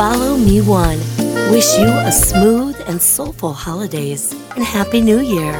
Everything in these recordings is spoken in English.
Follow Me One. Wish you a smooth and soulful holidays and Happy New Year.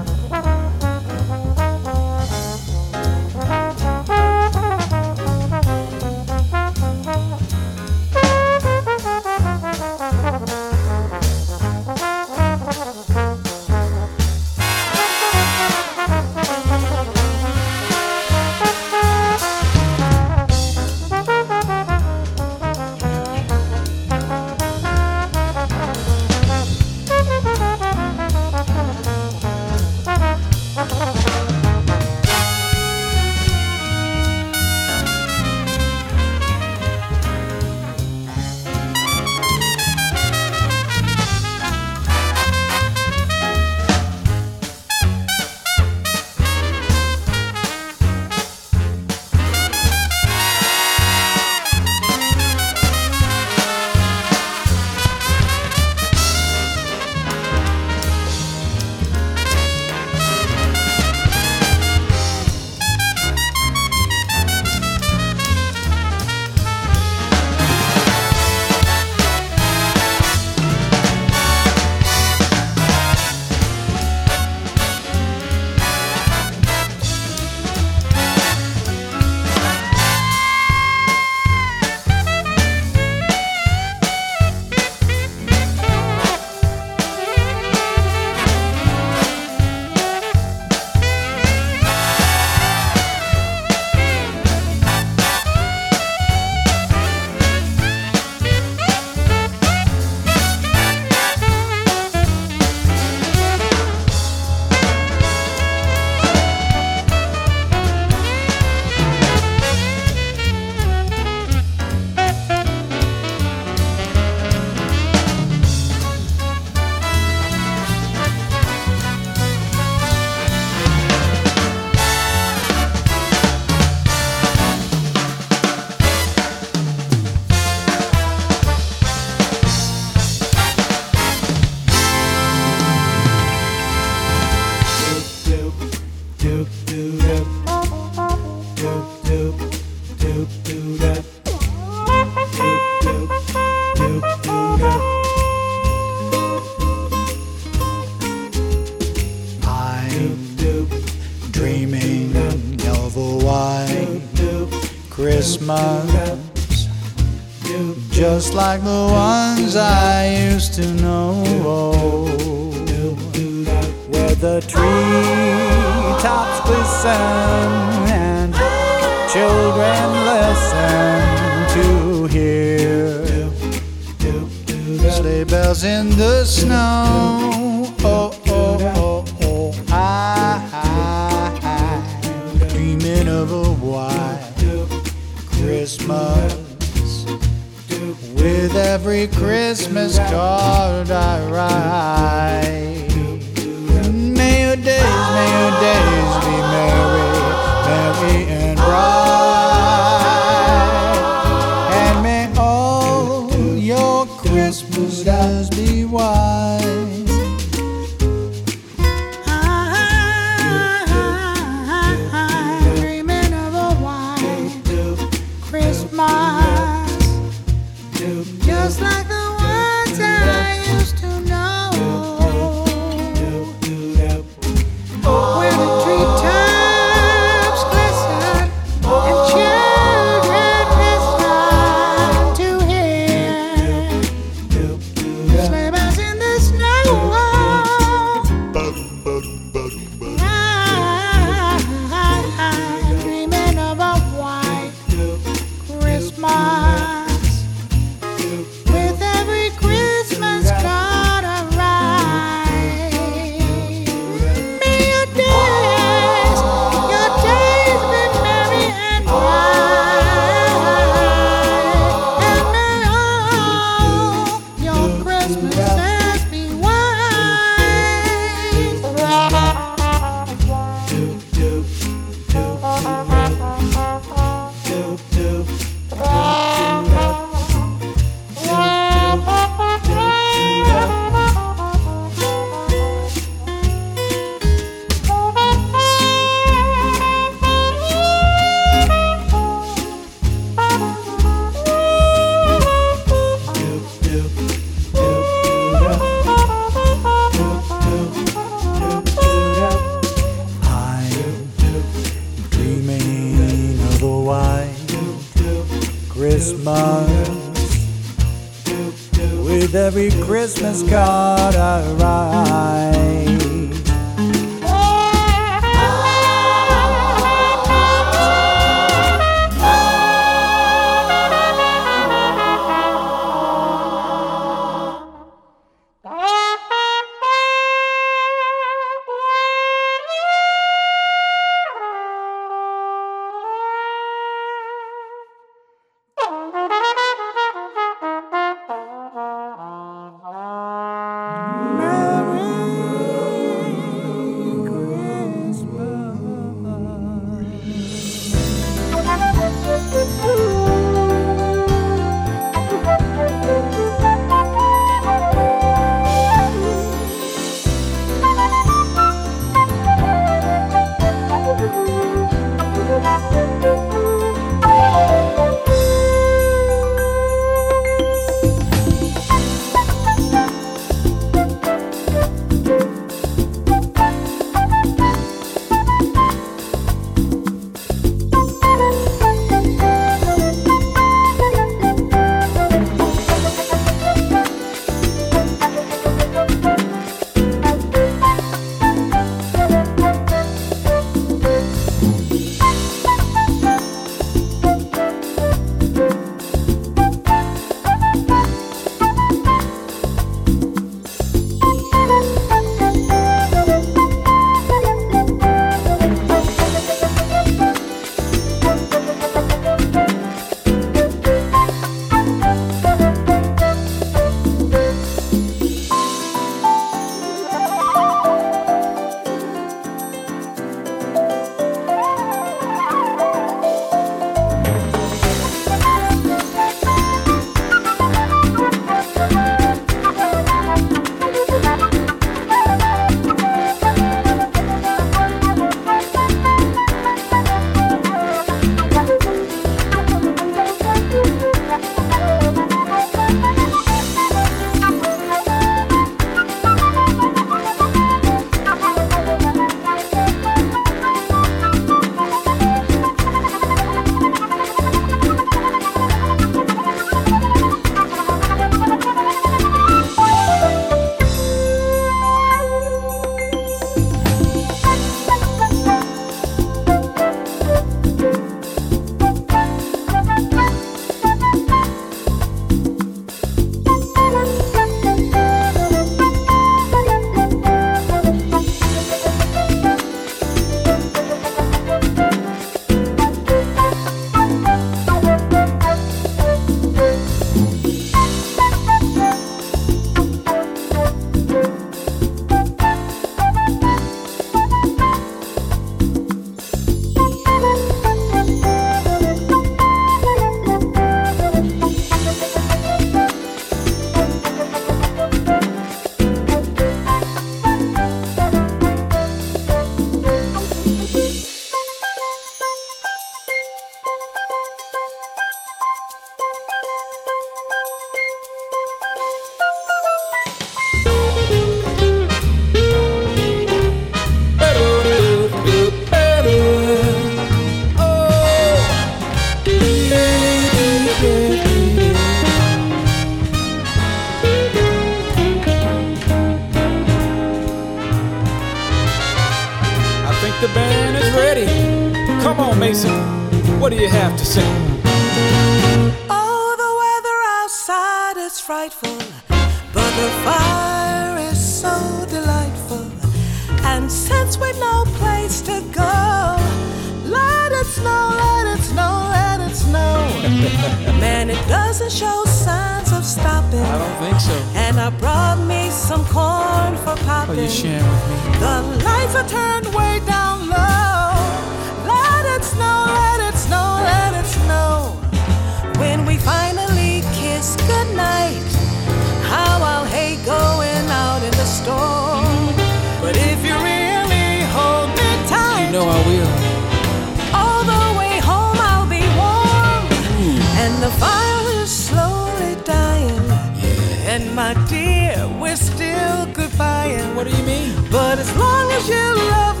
dear, we're still goodbye. What do you mean? But as long as you love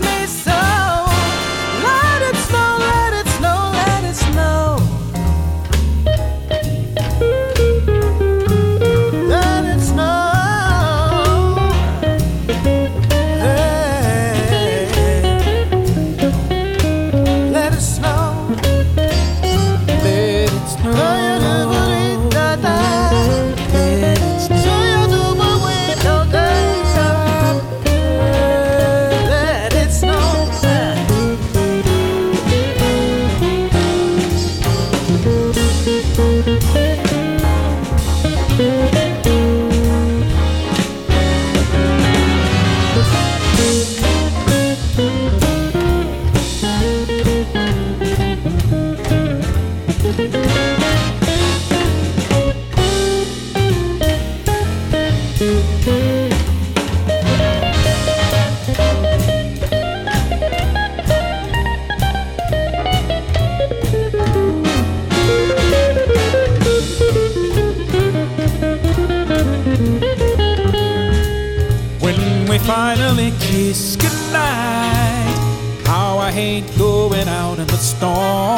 storm.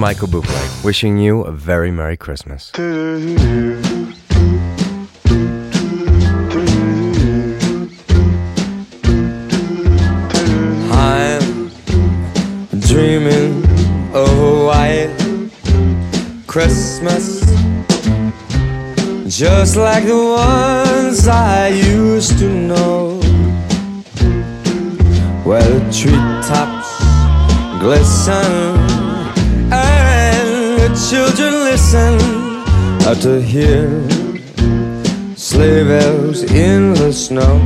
Michael Bublé wishing you a very Merry Christmas. I'm dreaming of a white Christmas just like the ones I used hear sleigh bells in the snow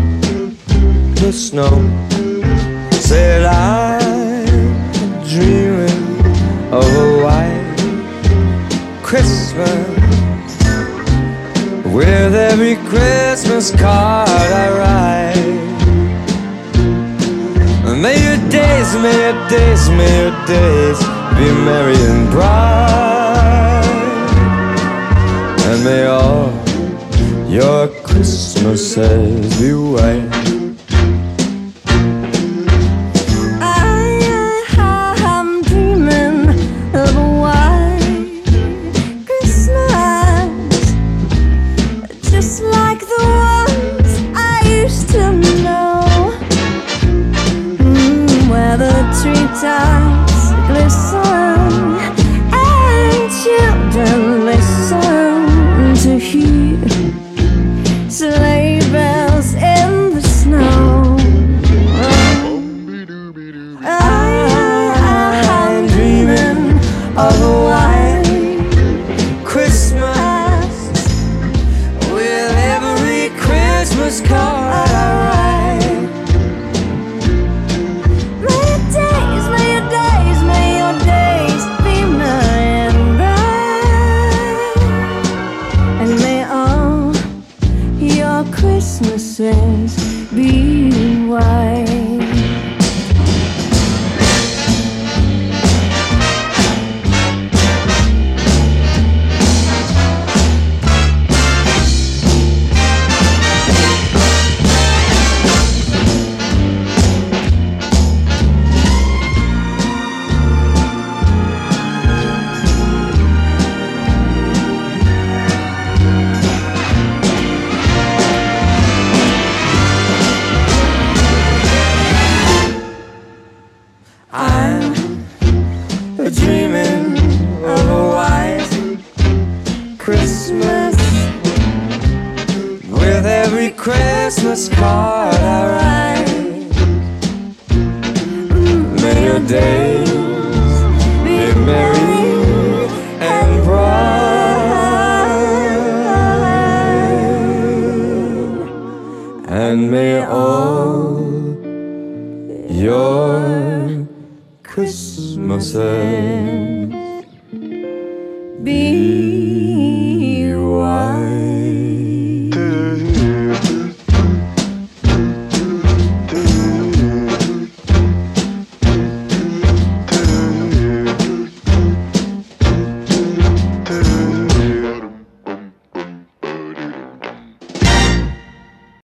the snow. Said I'm dreaming of a white Christmas. With every Christmas card I write. May your days, may your days, may your days be merry and bright, and may all your Christmases be white.